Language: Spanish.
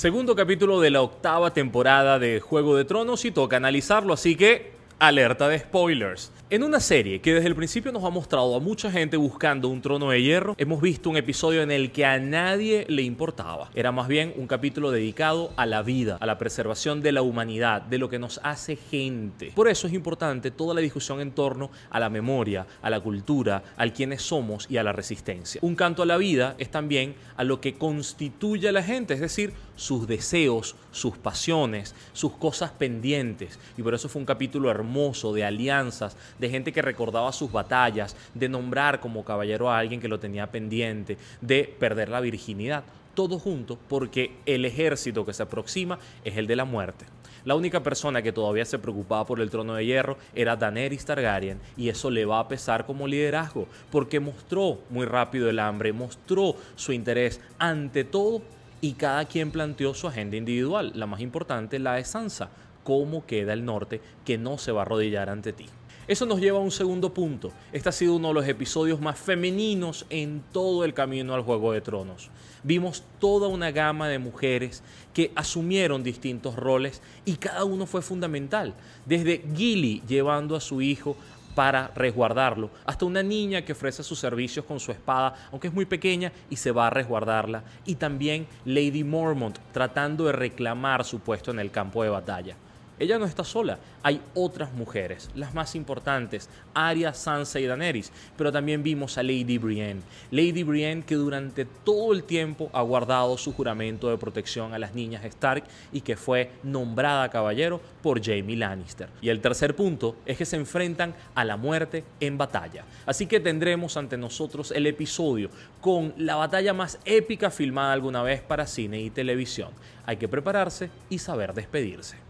Segundo capítulo de la octava temporada de Juego de Tronos y toca analizarlo, así que alerta de spoilers. En una serie que desde el principio nos ha mostrado a mucha gente buscando un trono de hierro, hemos visto un episodio en el que a nadie le importaba. Era más bien un capítulo dedicado a la vida, a la preservación de la humanidad, de lo que nos hace gente. Por eso es importante toda la discusión en torno a la memoria, a la cultura, al quiénes somos y a la resistencia. Un canto a la vida es también a lo que constituye a la gente, es decir, sus deseos, sus pasiones, sus cosas pendientes. Y por eso fue un capítulo hermoso de alianzas, de gente que recordaba sus batallas, de nombrar como caballero a alguien que lo tenía pendiente, de perder la virginidad. Todo junto porque el ejército que se aproxima es el de la muerte. La única persona que todavía se preocupaba por el trono de hierro era Daenerys Targaryen y eso le va a pesar como liderazgo porque mostró muy rápido el hambre, mostró su interés ante todo y cada quien planteó su agenda individual. La más importante, la de Sansa, cómo queda el norte que no se va a arrodillar ante ti. Eso nos lleva a un segundo punto. Este ha sido uno de los episodios más femeninos en todo el camino al Juego de Tronos. Vimos toda una gama de mujeres que asumieron distintos roles y cada uno fue fundamental. Desde Gilly llevando a su hijo para resguardarlo, hasta una niña que ofrece sus servicios con su espada, aunque es muy pequeña, y se va a resguardarla, y también Lady Mormont tratando de reclamar su puesto en el campo de batalla. Ella no está sola, hay otras mujeres, las más importantes, Arya, Sansa y Daenerys, pero también vimos a Lady Brienne. Lady Brienne que durante todo el tiempo ha guardado su juramento de protección a las niñas Stark y que fue nombrada caballero por Jaime Lannister. Y el tercer punto es que se enfrentan a la muerte en batalla. Así que tendremos ante nosotros el episodio con la batalla más épica filmada alguna vez para cine y televisión. Hay que prepararse y saber despedirse.